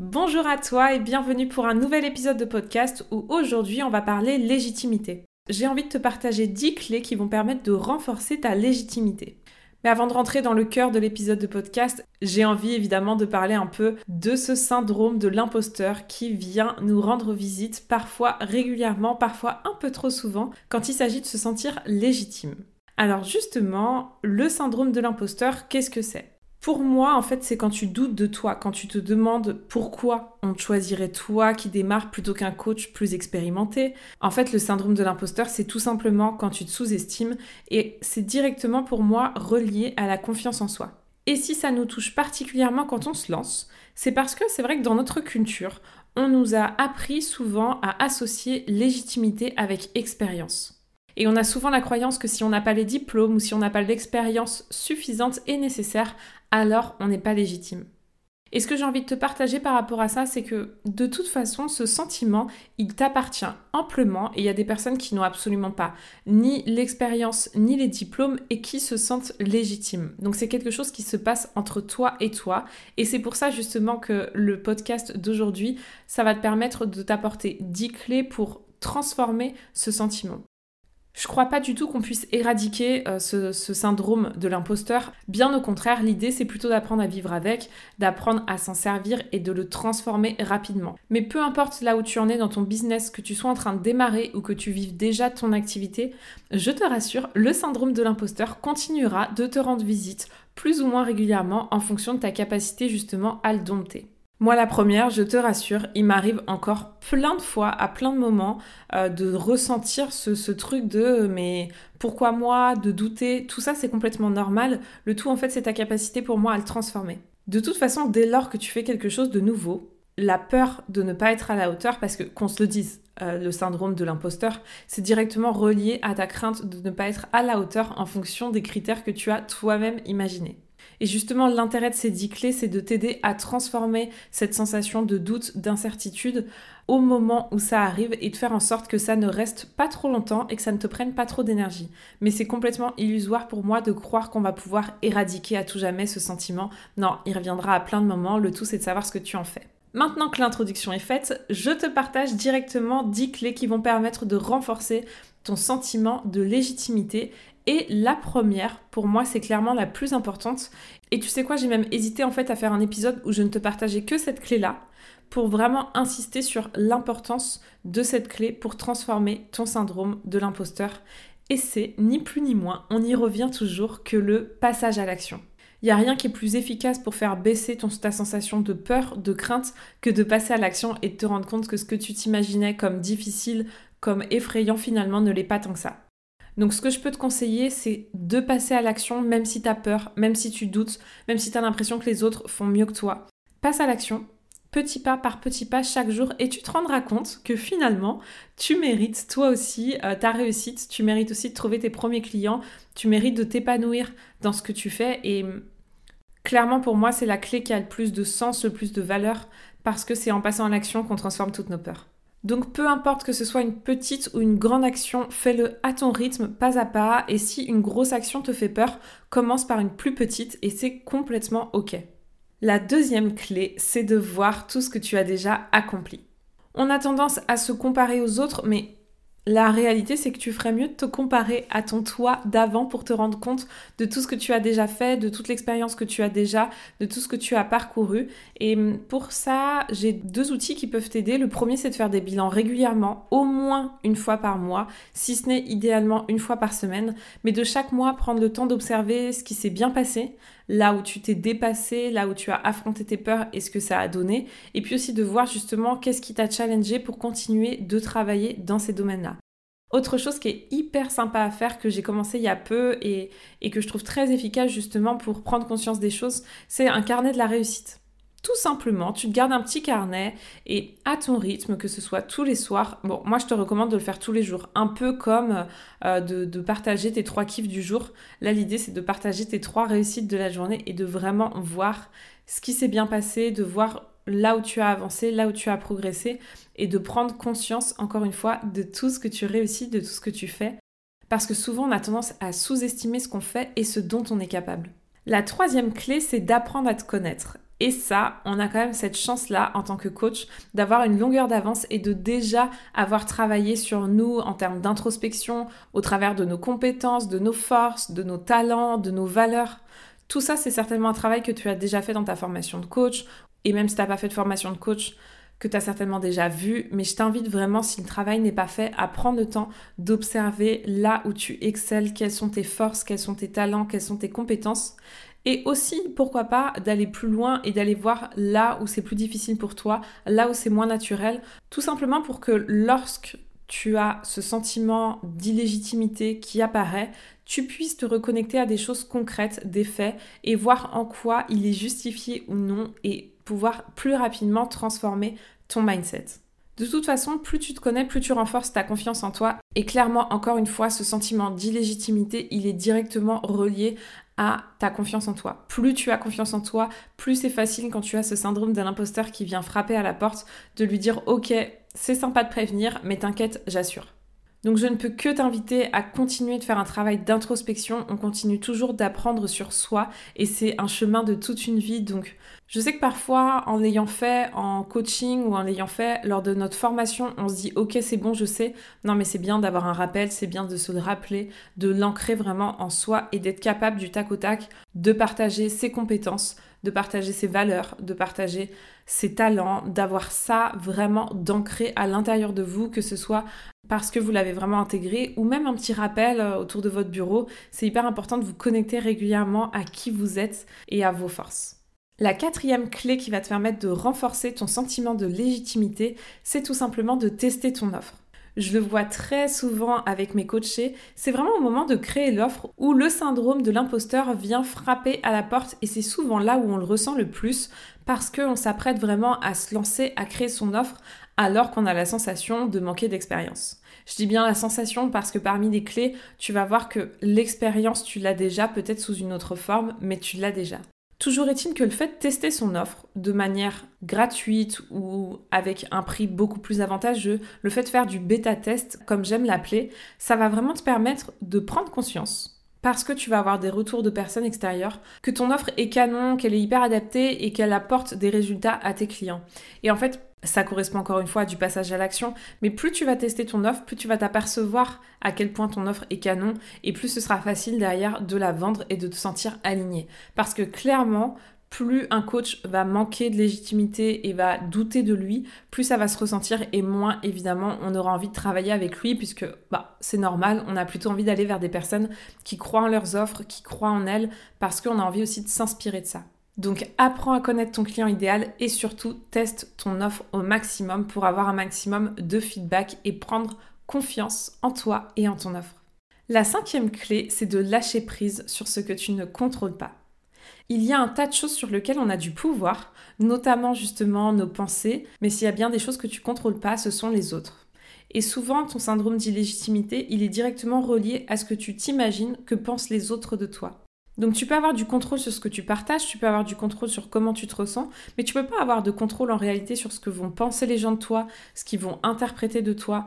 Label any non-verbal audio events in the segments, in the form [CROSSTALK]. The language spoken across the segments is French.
Bonjour à toi et bienvenue pour un nouvel épisode de podcast où aujourd'hui on va parler légitimité. J'ai envie de te partager 10 clés qui vont permettre de renforcer ta légitimité. Mais avant de rentrer dans le cœur de l'épisode de podcast, j'ai envie évidemment de parler un peu de ce syndrome de l'imposteur qui vient nous rendre visite parfois régulièrement, parfois un peu trop souvent, quand il s'agit de se sentir légitime. Alors justement, le syndrome de l'imposteur, qu'est-ce que c'est? Pour moi, en fait, c'est quand tu doutes de toi, quand tu te demandes pourquoi on choisirait toi qui démarre plutôt qu'un coach plus expérimenté. En fait, le syndrome de l'imposteur, c'est tout simplement quand tu te sous-estimes et c'est directement pour moi relié à la confiance en soi. Et si ça nous touche particulièrement quand on se lance, c'est parce que c'est vrai que dans notre culture, on nous a appris souvent à associer légitimité avec expérience. Et on a souvent la croyance que si on n'a pas les diplômes ou si on n'a pas l'expérience suffisante et nécessaire, alors on n'est pas légitime. Et ce que j'ai envie de te partager par rapport à ça, c'est que de toute façon, ce sentiment, il t'appartient amplement et il y a des personnes qui n'ont absolument pas ni l'expérience ni les diplômes et qui se sentent légitimes. Donc c'est quelque chose qui se passe entre toi et toi et c'est pour ça justement que le podcast d'aujourd'hui, ça va te permettre de t'apporter 10 clés pour transformer ce sentiment. Je crois pas du tout qu'on puisse éradiquer euh, ce, syndrome de l'imposteur. Bien au contraire, l'idée c'est plutôt d'apprendre à vivre avec, d'apprendre à s'en servir et de le transformer rapidement. Mais peu importe là où tu en es dans ton business, que tu sois en train de démarrer ou que tu vives déjà ton activité, je te rassure, le syndrome de l'imposteur continuera de te rendre visite plus ou moins régulièrement en fonction de ta capacité justement à le dompter. Moi, la première, je te rassure, il m'arrive encore plein de fois, à plein de moments, euh, de ressentir ce, truc de mais pourquoi moi, de douter, tout ça c'est complètement normal. Le tout en fait c'est ta capacité pour moi à le transformer. De toute façon, dès lors que tu fais quelque chose de nouveau, la peur de ne pas être à la hauteur, parce que qu'on se le dise, euh, le syndrome de l'imposteur, c'est directement relié à ta crainte de ne pas être à la hauteur en fonction des critères que tu as toi-même imaginés. Et justement, l'intérêt de ces 10 clés, c'est de t'aider à transformer cette sensation de doute, d'incertitude au moment où ça arrive et de faire en sorte que ça ne reste pas trop longtemps et que ça ne te prenne pas trop d'énergie. Mais c'est complètement illusoire pour moi de croire qu'on va pouvoir éradiquer à tout jamais ce sentiment. Non, il reviendra à plein de moments. Le tout, c'est de savoir ce que tu en fais. Maintenant que l'introduction est faite, je te partage directement 10 clés qui vont permettre de renforcer ton sentiment de légitimité et la première, pour moi, c'est clairement la plus importante. Et tu sais quoi, j'ai même hésité en fait à faire un épisode où je ne te partageais que cette clé-là pour vraiment insister sur l'importance de cette clé pour transformer ton syndrome de l'imposteur. Et c'est ni plus ni moins, on y revient toujours, que le passage à l'action. Il n'y a rien qui est plus efficace pour faire baisser ta sensation de peur, de crainte, que de passer à l'action et de te rendre compte que ce que tu t'imaginais comme difficile, comme effrayant finalement ne l'est pas tant que ça. Donc ce que je peux te conseiller, c'est de passer à l'action même si tu as peur, même si tu doutes, même si tu as l'impression que les autres font mieux que toi. Passe à l'action, petit pas par petit pas chaque jour et tu te rendras compte que finalement, tu mérites toi aussi euh, ta réussite, tu mérites aussi de trouver tes premiers clients, tu mérites de t'épanouir dans ce que tu fais et hum, clairement pour moi, c'est la clé qui a le plus de sens, le plus de valeur parce que c'est en passant à l'action qu'on transforme toutes nos peurs. Donc peu importe que ce soit une petite ou une grande action, fais-le à ton rythme, pas à pas, et si une grosse action te fait peur, commence par une plus petite et c'est complètement ok. La deuxième clé, c'est de voir tout ce que tu as déjà accompli. On a tendance à se comparer aux autres, mais la réalité, c'est que tu ferais mieux de te comparer à ton toi d'avant pour te rendre compte de tout ce que tu as déjà fait, de toute l'expérience que tu as déjà, de tout ce que tu as parcouru. Et pour ça, j'ai deux outils qui peuvent t'aider. Le premier, c'est de faire des bilans régulièrement, au moins une fois par mois, si ce n'est idéalement une fois par semaine, mais de chaque mois prendre le temps d'observer ce qui s'est bien passé, là où tu t'es dépassé, là où tu as affronté tes peurs et ce que ça a donné, et puis aussi de voir justement qu'est-ce qui t'a challengé pour continuer de travailler dans ces domaines-là. Autre chose qui est hyper sympa à faire, que j'ai commencé il y a peu et, et, que je trouve très efficace justement pour prendre conscience des choses, c'est un carnet de la réussite. Tout simplement, tu te gardes un petit carnet et à ton rythme, que ce soit tous les soirs. Bon, moi je te recommande de le faire tous les jours, un peu comme euh, de, de, partager tes trois kiffs du jour. Là, l'idée c'est de partager tes trois réussites de la journée et de vraiment voir ce qui s'est bien passé, de voir là où tu as avancé, là où tu as progressé et de prendre conscience, encore une fois, de tout ce que tu réussis, de tout ce que tu fais. Parce que souvent on a tendance à sous-estimer ce qu'on fait et ce dont on est capable. La troisième clé, c'est d'apprendre à te connaître. Et ça, on a quand même cette chance-là en tant que coach d'avoir une longueur d'avance et de déjà avoir travaillé sur nous en termes d'introspection, au travers de nos compétences, de nos forces, de nos talents, de nos valeurs. Tout ça, c'est certainement un travail que tu as déjà fait dans ta formation de coach, et même si tu n'as pas fait de formation de coach, que tu as certainement déjà vu, mais je t'invite vraiment, si le travail n'est pas fait, à prendre le temps d'observer là où tu excelles, quelles sont tes forces, quels sont tes talents, quelles sont tes compétences, et aussi, pourquoi pas, d'aller plus loin et d'aller voir là où c'est plus difficile pour toi, là où c'est moins naturel, tout simplement pour que lorsque tu as ce sentiment d'illégitimité qui apparaît, tu puisses te reconnecter à des choses concrètes, des faits, et voir en quoi il est justifié ou non, et pouvoir plus rapidement transformer ton mindset. De toute façon, plus tu te connais, plus tu renforces ta confiance en toi. Et clairement, encore une fois, ce sentiment d'illégitimité, il est directement relié à ta confiance en toi. Plus tu as confiance en toi, plus c'est facile quand tu as ce syndrome de l'imposteur qui vient frapper à la porte de lui dire ok, c'est sympa de prévenir, mais t'inquiète, j'assure. Donc je ne peux que t'inviter à continuer de faire un travail d'introspection. On continue toujours d'apprendre sur soi et c'est un chemin de toute une vie. Donc je sais que parfois en l'ayant fait en coaching ou en l'ayant fait lors de notre formation, on se dit ok c'est bon je sais. Non mais c'est bien d'avoir un rappel, c'est bien de se le rappeler, de l'ancrer vraiment en soi et d'être capable du tac au tac de partager ses compétences, de partager ses valeurs, de partager ses talents, d'avoir ça vraiment d'ancrer à l'intérieur de vous, que ce soit parce que vous l'avez vraiment intégré ou même un petit rappel euh, autour de votre bureau. C'est hyper important de vous connecter régulièrement à qui vous êtes et à vos forces. La quatrième clé qui va te permettre de renforcer ton sentiment de légitimité, c'est tout simplement de tester ton offre. Je le vois très souvent avec mes coachés, c'est vraiment au moment de créer l'offre où le syndrome de l'imposteur vient frapper à la porte et c'est souvent là où on le ressent le plus parce qu'on s'apprête vraiment à se lancer à créer son offre alors qu'on a la sensation de manquer d'expérience. Je dis bien la sensation parce que parmi les clés, tu vas voir que l'expérience, tu l'as déjà, peut-être sous une autre forme, mais tu l'as déjà. Toujours est-il que le fait de tester son offre de manière gratuite ou avec un prix beaucoup plus avantageux, le fait de faire du bêta test, comme j'aime l'appeler, ça va vraiment te permettre de prendre conscience parce que tu vas avoir des retours de personnes extérieures, que ton offre est canon, qu'elle est hyper adaptée et qu'elle apporte des résultats à tes clients. Et en fait, ça correspond encore une fois à du passage à l'action, mais plus tu vas tester ton offre, plus tu vas t'apercevoir à quel point ton offre est canon, et plus ce sera facile derrière de la vendre et de te sentir aligné. Parce que clairement, plus un coach va manquer de légitimité et va douter de lui, plus ça va se ressentir et moins évidemment on aura envie de travailler avec lui puisque bah c'est normal, on a plutôt envie d'aller vers des personnes qui croient en leurs offres, qui croient en elles parce qu'on a envie aussi de s'inspirer de ça. Donc apprends à connaître ton client idéal et surtout teste ton offre au maximum pour avoir un maximum de feedback et prendre confiance en toi et en ton offre. La cinquième clé, c'est de lâcher prise sur ce que tu ne contrôles pas. Il y a un tas de choses sur lesquelles on a du pouvoir, notamment justement nos pensées, mais s'il y a bien des choses que tu contrôles pas, ce sont les autres. Et souvent, ton syndrome d'illégitimité, il est directement relié à ce que tu t'imagines que pensent les autres de toi. Donc tu peux avoir du contrôle sur ce que tu partages, tu peux avoir du contrôle sur comment tu te ressens, mais tu peux pas avoir de contrôle en réalité sur ce que vont penser les gens de toi, ce qu'ils vont interpréter de toi.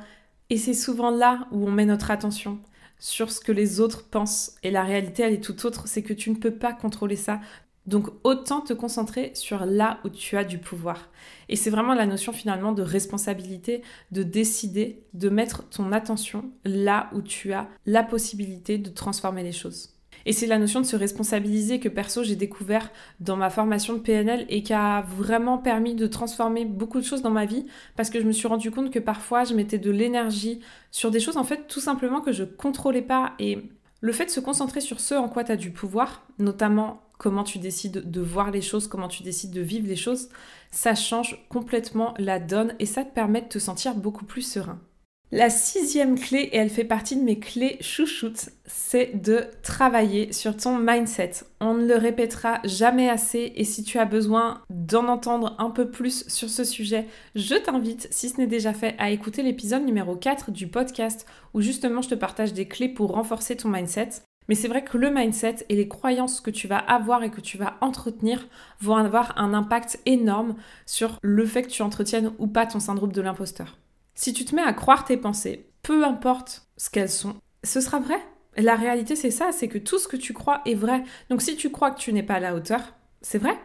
Et c'est souvent là où on met notre attention sur ce que les autres pensent. Et la réalité, elle est tout autre, c'est que tu ne peux pas contrôler ça. Donc autant te concentrer sur là où tu as du pouvoir. Et c'est vraiment la notion finalement de responsabilité, de décider, de mettre ton attention là où tu as la possibilité de transformer les choses. Et c'est la notion de se responsabiliser que perso j'ai découvert dans ma formation de PNL et qui a vraiment permis de transformer beaucoup de choses dans ma vie parce que je me suis rendu compte que parfois je mettais de l'énergie sur des choses en fait tout simplement que je contrôlais pas et le fait de se concentrer sur ce en quoi tu as du pouvoir, notamment comment tu décides de voir les choses, comment tu décides de vivre les choses, ça change complètement la donne et ça te permet de te sentir beaucoup plus serein. La sixième clé, et elle fait partie de mes clés chouchoutes, c'est de travailler sur ton mindset. On ne le répétera jamais assez et si tu as besoin d'en entendre un peu plus sur ce sujet, je t'invite, si ce n'est déjà fait, à écouter l'épisode numéro 4 du podcast où justement je te partage des clés pour renforcer ton mindset. Mais c'est vrai que le mindset et les croyances que tu vas avoir et que tu vas entretenir vont avoir un impact énorme sur le fait que tu entretiennes ou pas ton syndrome de l'imposteur. Si tu te mets à croire tes pensées, peu importe ce qu'elles sont, ce sera vrai. La réalité, c'est ça, c'est que tout ce que tu crois est vrai. Donc si tu crois que tu n'es pas à la hauteur, c'est vrai.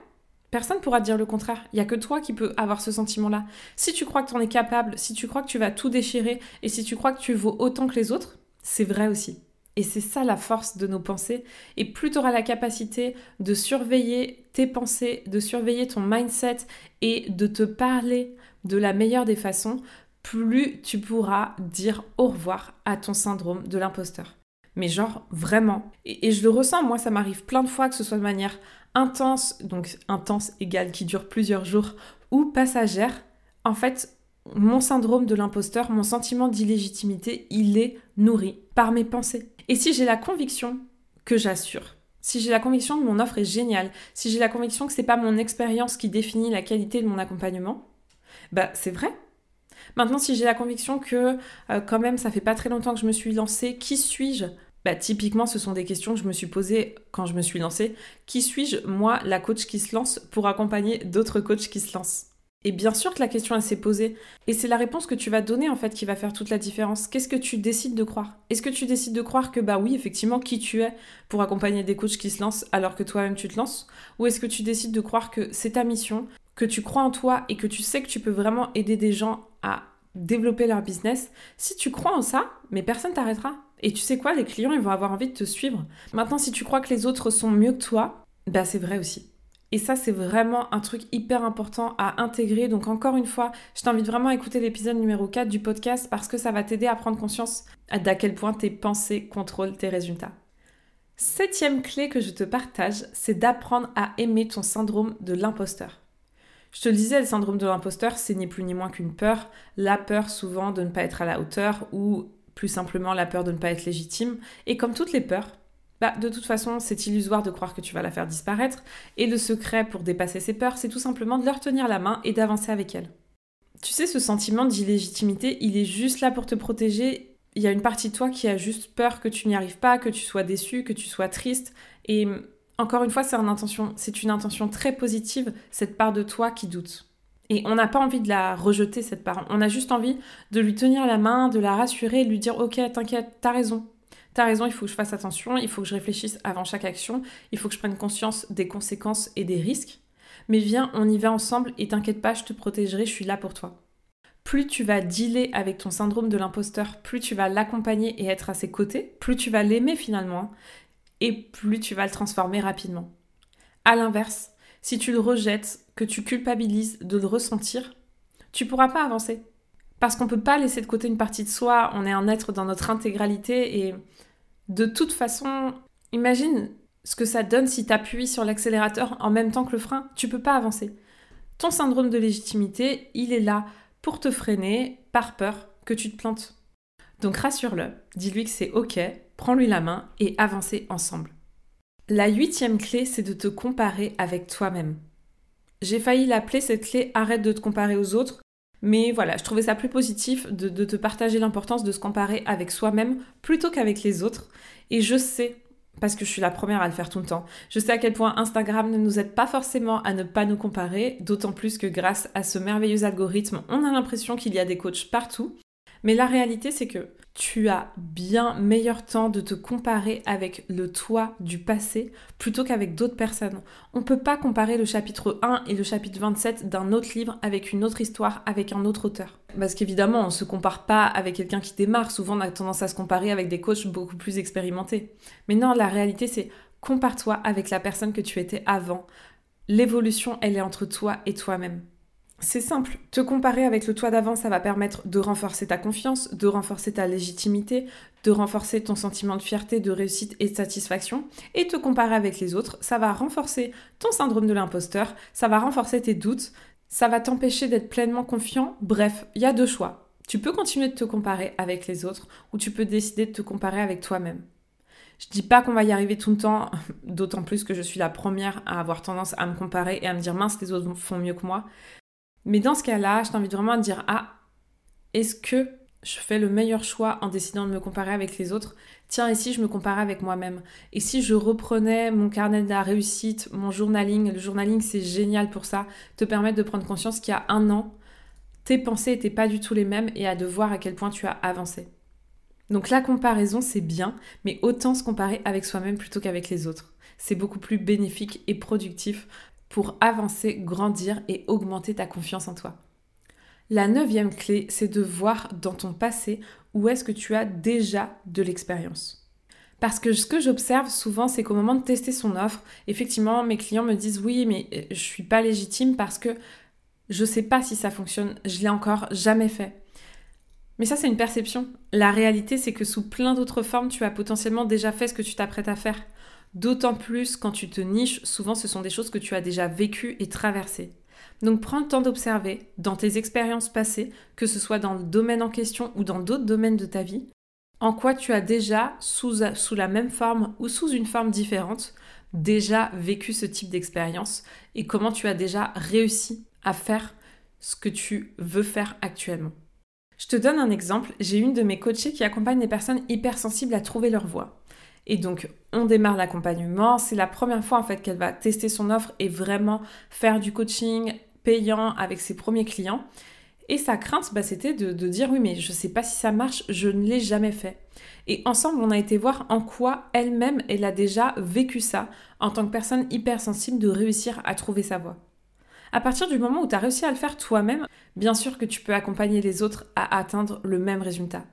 Personne ne pourra te dire le contraire. Il n'y a que toi qui peux avoir ce sentiment-là. Si tu crois que tu en es capable, si tu crois que tu vas tout déchirer et si tu crois que tu vaux autant que les autres, c'est vrai aussi. Et c'est ça la force de nos pensées. Et plus tu auras la capacité de surveiller tes pensées, de surveiller ton mindset et de te parler de la meilleure des façons, plus tu pourras dire au revoir à ton syndrome de l'imposteur. Mais genre vraiment. Et, je le ressens, moi ça m'arrive plein de fois que ce soit de manière intense, donc intense égale qui dure plusieurs jours, ou passagère. En fait, mon syndrome de l'imposteur, mon sentiment d'illégitimité, il est nourri par mes pensées. Et si j'ai la conviction que j'assure, si j'ai la conviction que mon offre est géniale, si j'ai la conviction que c'est pas mon expérience qui définit la qualité de mon accompagnement, bah c'est vrai, Maintenant, si j'ai la conviction que euh, quand même ça fait pas très longtemps que je me suis lancée, qui suis-je? Bah, typiquement, ce sont des questions que je me suis posées quand je me suis lancée. Qui suis-je, moi, la coach qui se lance, pour accompagner d'autres coachs qui se lancent? Et bien sûr que la question, elle s'est posée. Et c'est la réponse que tu vas donner, en fait, qui va faire toute la différence. Qu'est-ce que tu décides de croire? Est-ce que tu décides de croire que, bah oui, effectivement, qui tu es pour accompagner des coachs qui se lancent alors que toi-même tu te lances? Ou est-ce que tu décides de croire que c'est ta mission, que tu crois en toi et que tu sais que tu peux vraiment aider des gens à développer leur business, si tu crois en ça, mais personne t'arrêtera. Et tu sais quoi, les clients, ils vont avoir envie de te suivre. Maintenant, si tu crois que les autres sont mieux que toi, bah c'est vrai aussi. Et ça, c'est vraiment un truc hyper important à intégrer. Donc encore une fois, je t'invite vraiment à écouter l'épisode numéro 4 du podcast parce que ça va t'aider à prendre conscience d'à quel point tes pensées contrôlent tes résultats. Septième clé que je te partage, c'est d'apprendre à aimer ton syndrome de l'imposteur. Je te le disais, le syndrome de l'imposteur, c'est ni plus ni moins qu'une peur. La peur souvent de ne pas être à la hauteur ou plus simplement la peur de ne pas être légitime. Et comme toutes les peurs, bah, de toute façon, c'est illusoire de croire que tu vas la faire disparaître. Et le secret pour dépasser ces peurs, c'est tout simplement de leur tenir la main et d'avancer avec elles. Tu sais, ce sentiment d'illégitimité, il est juste là pour te protéger. Il y a une partie de toi qui a juste peur que tu n'y arrives pas, que tu sois déçu, que tu sois triste. Et encore une fois, c'est une intention, très positive, cette part de toi qui doute. Et on n'a pas envie de la rejeter, cette part. On a juste envie de lui tenir la main, de la rassurer, de lui dire Ok, t'inquiète, t'as raison. T'as raison, il faut que je fasse attention, il faut que je réfléchisse avant chaque action, il faut que je prenne conscience des conséquences et des risques. Mais viens, on y va ensemble et t'inquiète pas, je te protégerai, je suis là pour toi. Plus tu vas dealer avec ton syndrome de l'imposteur, plus tu vas l'accompagner et être à ses côtés, plus tu vas l'aimer finalement, et plus tu vas le transformer rapidement. À l'inverse, si tu le rejettes, que tu culpabilises de le ressentir, tu pourras pas avancer. Parce qu'on ne peut pas laisser de côté une partie de soi, on est un être dans notre intégralité et de toute façon, imagine ce que ça donne si tu appuies sur l'accélérateur en même temps que le frein, tu peux pas avancer. Ton syndrome de légitimité, il est là pour te freiner par peur que tu te plantes. Donc rassure-le, dis-lui que c'est ok, prends-lui la main et avancez ensemble. La huitième clé, c'est de te comparer avec toi-même. J'ai failli l'appeler cette clé arrête de te comparer aux autres, mais voilà, je trouvais ça plus positif de, te partager l'importance de se comparer avec soi-même plutôt qu'avec les autres. Et je sais, parce que je suis la première à le faire tout le temps, je sais à quel point Instagram ne nous aide pas forcément à ne pas nous comparer, d'autant plus que grâce à ce merveilleux algorithme, on a l'impression qu'il y a des coachs partout. Mais la réalité, c'est que tu as bien meilleur temps de te comparer avec le toi du passé plutôt qu'avec d'autres personnes. On ne peut pas comparer le chapitre 1 et le chapitre 27 d'un autre livre avec une autre histoire, avec un autre auteur. Parce qu'évidemment, on ne se compare pas avec quelqu'un qui démarre. Souvent, on a tendance à se comparer avec des coachs beaucoup plus expérimentés. Mais non, la réalité, c'est compare-toi avec la personne que tu étais avant. L'évolution, elle est entre toi et toi-même. C'est simple, te comparer avec le toi d'avant, ça va permettre de renforcer ta confiance, de renforcer ta légitimité, de renforcer ton sentiment de fierté, de réussite et de satisfaction. Et te comparer avec les autres, ça va renforcer ton syndrome de l'imposteur, ça va renforcer tes doutes, ça va t'empêcher d'être pleinement confiant. Bref, il y a deux choix. Tu peux continuer de te comparer avec les autres ou tu peux décider de te comparer avec toi-même. Je dis pas qu'on va y arriver tout le temps, [LAUGHS] d'autant plus que je suis la première à avoir tendance à me comparer et à me dire mince, les autres font mieux que moi. Mais dans ce cas-là, je t'invite vraiment à dire ah, est-ce que je fais le meilleur choix en décidant de me comparer avec les autres? Tiens, et si je me comparais avec moi-même? Et si je reprenais mon carnet de la réussite, mon journaling? Le journaling, c'est génial pour ça, te permettre de prendre conscience qu'il y a un an, tes pensées n'étaient pas du tout les mêmes et à de voir à quel point tu as avancé. Donc la comparaison, c'est bien, mais autant se comparer avec soi-même plutôt qu'avec les autres. C'est beaucoup plus bénéfique et productif pour avancer, grandir et augmenter ta confiance en toi. La neuvième clé, c'est de voir dans ton passé où est-ce que tu as déjà de l'expérience. Parce que ce que j'observe souvent, c'est qu'au moment de tester son offre, effectivement, mes clients me disent oui, mais euh, je suis pas légitime parce que je sais pas si ça fonctionne, je l'ai encore jamais fait. Mais ça, c'est une perception. La réalité, c'est que sous plein d'autres formes, tu as potentiellement déjà fait ce que tu t'apprêtes à faire. D'autant plus quand tu te niches, souvent ce sont des choses que tu as déjà vécues et traversées. Donc prends le temps d'observer dans tes expériences passées, que ce soit dans le domaine en question ou dans d'autres domaines de ta vie, en quoi tu as déjà, sous, la même forme ou sous une forme différente, déjà vécu ce type d'expérience et comment tu as déjà réussi à faire ce que tu veux faire actuellement. Je te donne un exemple. J'ai une de mes coachées qui accompagne des personnes hypersensibles à trouver leur voie. Et donc, on démarre l'accompagnement. C'est la première fois en fait qu'elle va tester son offre et vraiment faire du coaching payant avec ses premiers clients. Et sa crainte, bah, c'était de, dire oui, mais je ne sais pas si ça marche, je ne l'ai jamais fait. Et ensemble, on a été voir en quoi elle-même, elle a déjà vécu ça en tant que personne hypersensible de réussir à trouver sa voie. À partir du moment où tu as réussi à le faire toi-même, bien sûr que tu peux accompagner les autres à atteindre le même résultat.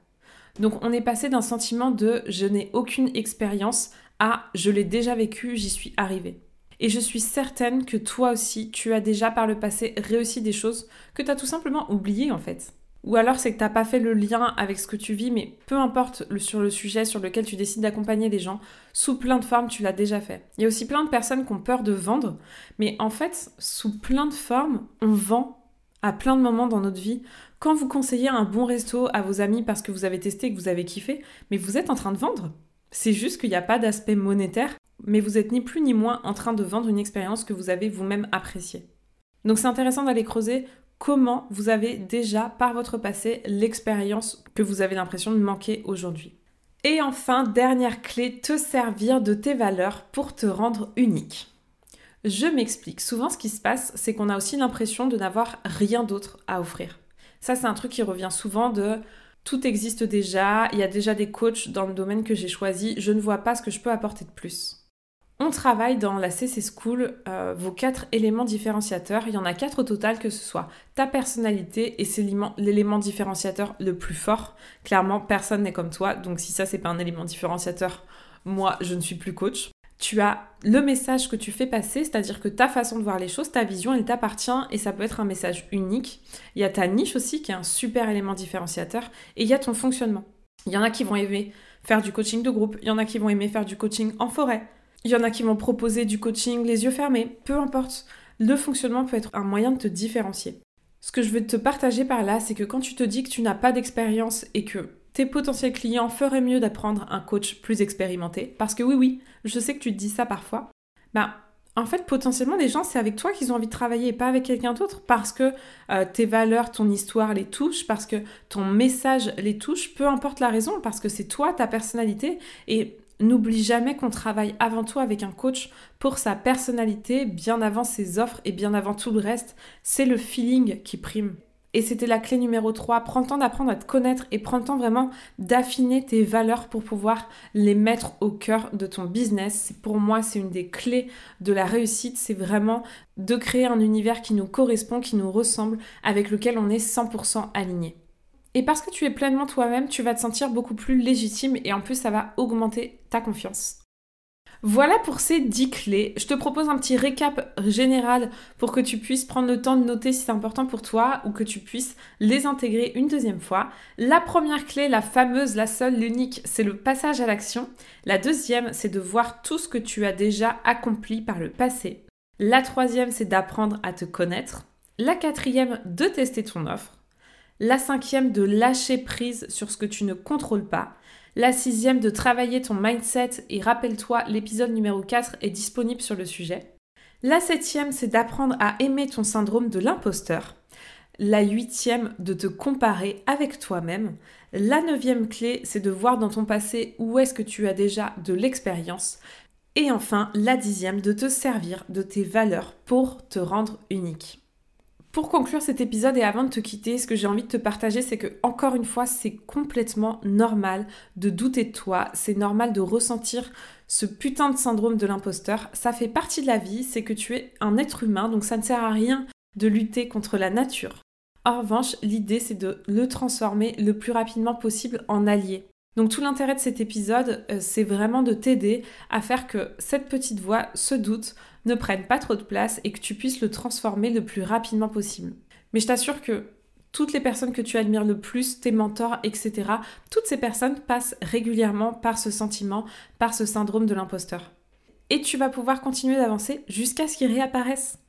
Donc on est passé d'un sentiment de je n'ai aucune expérience à je l'ai déjà vécu, j'y suis arrivé. Et je suis certaine que toi aussi, tu as déjà par le passé réussi des choses que tu as tout simplement oubliées en fait. Ou alors c'est que t'as pas fait le lien avec ce que tu vis, mais peu importe sur le sujet sur lequel tu décides d'accompagner les gens, sous plein de formes, tu l'as déjà fait. Il y a aussi plein de personnes qui ont peur de vendre, mais en fait, sous plein de formes, on vend à plein de moments dans notre vie. Quand vous conseillez un bon resto à vos amis parce que vous avez testé et que vous avez kiffé, mais vous êtes en train de vendre. C'est juste qu'il n'y a pas d'aspect monétaire, mais vous êtes ni plus ni moins en train de vendre une expérience que vous avez vous-même appréciée. Donc c'est intéressant d'aller creuser comment vous avez déjà par votre passé l'expérience que vous avez l'impression de manquer aujourd'hui. Et enfin, dernière clé, te servir de tes valeurs pour te rendre unique. Je m'explique. Souvent, ce qui se passe, c'est qu'on a aussi l'impression de n'avoir rien d'autre à offrir. Ça, c'est un truc qui revient souvent de tout existe déjà, il y a déjà des coachs dans le domaine que j'ai choisi, je ne vois pas ce que je peux apporter de plus. On travaille dans la CC School euh, vos quatre éléments différenciateurs. Il y en a quatre au total, que ce soit ta personnalité et c'est l'élément différenciateur le plus fort. Clairement, personne n'est comme toi, donc si ça c'est pas un élément différenciateur, moi je ne suis plus coach. Tu as le message que tu fais passer, c'est-à-dire que ta façon de voir les choses, ta vision, elle t'appartient et ça peut être un message unique. Il y a ta niche aussi qui est un super élément différenciateur et il y a ton fonctionnement. Il y en a qui vont aimer faire du coaching de groupe, il y en a qui vont aimer faire du coaching en forêt, il y en a qui vont proposer du coaching les yeux fermés, peu importe. Le fonctionnement peut être un moyen de te différencier. Ce que je veux te partager par là, c'est que quand tu te dis que tu n'as pas d'expérience et que tes potentiels clients feraient mieux d'apprendre un coach plus expérimenté, parce que oui, oui, je sais que tu te dis ça parfois, bah en fait, potentiellement, les gens, c'est avec toi qu'ils ont envie de travailler et pas avec quelqu'un d'autre parce que euh, tes valeurs, ton histoire les touchent, parce que ton message les touche, peu importe la raison, parce que c'est toi, ta personnalité. Et N'oublie jamais qu'on travaille avant tout avec un coach pour sa personnalité, bien avant ses offres et bien avant tout le reste. C'est le feeling qui prime. Et c'était la clé numéro 3. Prends le temps d'apprendre à te connaître et prends le temps vraiment d'affiner tes valeurs pour pouvoir les mettre au cœur de ton business. Pour moi, c'est une des clés de la réussite. C'est vraiment de créer un univers qui nous correspond, qui nous ressemble, avec lequel on est 100% aligné. Et parce que tu es pleinement toi-même, tu vas te sentir beaucoup plus légitime et en plus ça va augmenter ta confiance. Voilà pour ces 10 clés. Je te propose un petit récap général pour que tu puisses prendre le temps de noter si c'est important pour toi ou que tu puisses les intégrer une deuxième fois. La première clé, la fameuse, la seule, l'unique, c'est le passage à l'action. La deuxième, c'est de voir tout ce que tu as déjà accompli par le passé. La troisième, c'est d'apprendre à te connaître. La quatrième, de tester ton offre. La cinquième, de lâcher prise sur ce que tu ne contrôles pas. La sixième, de travailler ton mindset et rappelle-toi, l'épisode numéro 4 est disponible sur le sujet. La septième, c'est d'apprendre à aimer ton syndrome de l'imposteur. La huitième, de te comparer avec toi-même. La neuvième clé, c'est de voir dans ton passé où est-ce que tu as déjà de l'expérience. Et enfin, la dixième, de te servir de tes valeurs pour te rendre unique. Pour conclure cet épisode et avant de te quitter, ce que j'ai envie de te partager, c'est que, encore une fois, c'est complètement normal de douter de toi, c'est normal de ressentir ce putain de syndrome de l'imposteur. Ça fait partie de la vie, c'est que tu es un être humain, donc ça ne sert à rien de lutter contre la nature. En revanche, l'idée, c'est de le transformer le plus rapidement possible en allié. Donc tout l'intérêt de cet épisode, euh, c'est vraiment de t'aider à faire que cette petite voix, ce doute, ne prenne pas trop de place et que tu puisses le transformer le plus rapidement possible. Mais je t'assure que toutes les personnes que tu admires le plus, tes mentors, etc., toutes ces personnes passent régulièrement par ce sentiment, par ce syndrome de l'imposteur. Et tu vas pouvoir continuer d'avancer jusqu'à ce qu'il réapparaisse.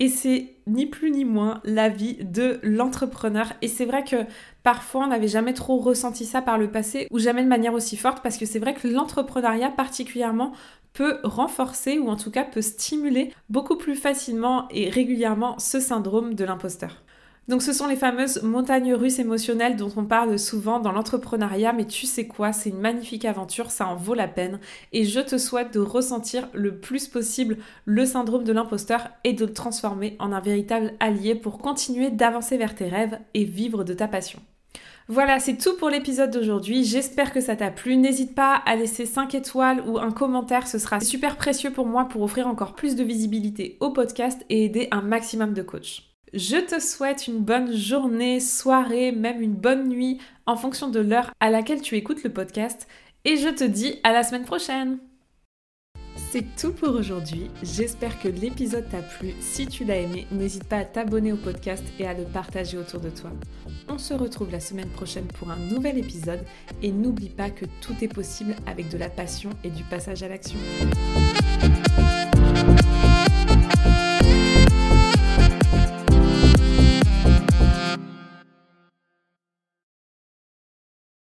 Et c'est ni plus ni moins la vie de l'entrepreneur. Et c'est vrai que parfois on n'avait jamais trop ressenti ça par le passé ou jamais de manière aussi forte parce que c'est vrai que l'entrepreneuriat particulièrement peut renforcer ou en tout cas peut stimuler beaucoup plus facilement et régulièrement ce syndrome de l'imposteur. Donc ce sont les fameuses montagnes russes émotionnelles dont on parle souvent dans l'entrepreneuriat, mais tu sais quoi, c'est une magnifique aventure, ça en vaut la peine, et je te souhaite de ressentir le plus possible le syndrome de l'imposteur et de le transformer en un véritable allié pour continuer d'avancer vers tes rêves et vivre de ta passion. Voilà, c'est tout pour l'épisode d'aujourd'hui. J'espère que ça t'a plu. N'hésite pas à laisser 5 étoiles ou un commentaire, ce sera super précieux pour moi pour offrir encore plus de visibilité au podcast et aider un maximum de coachs. Je te souhaite une bonne journée, soirée, même une bonne nuit en fonction de l'heure à laquelle tu écoutes le podcast et je te dis à la semaine prochaine. C'est tout pour aujourd'hui. J'espère que l'épisode t'a plu. Si tu l'as aimé, n'hésite pas à t'abonner au podcast et à le partager autour de toi. On se retrouve la semaine prochaine pour un nouvel épisode et n'oublie pas que tout est possible avec de la passion et du passage à l'action.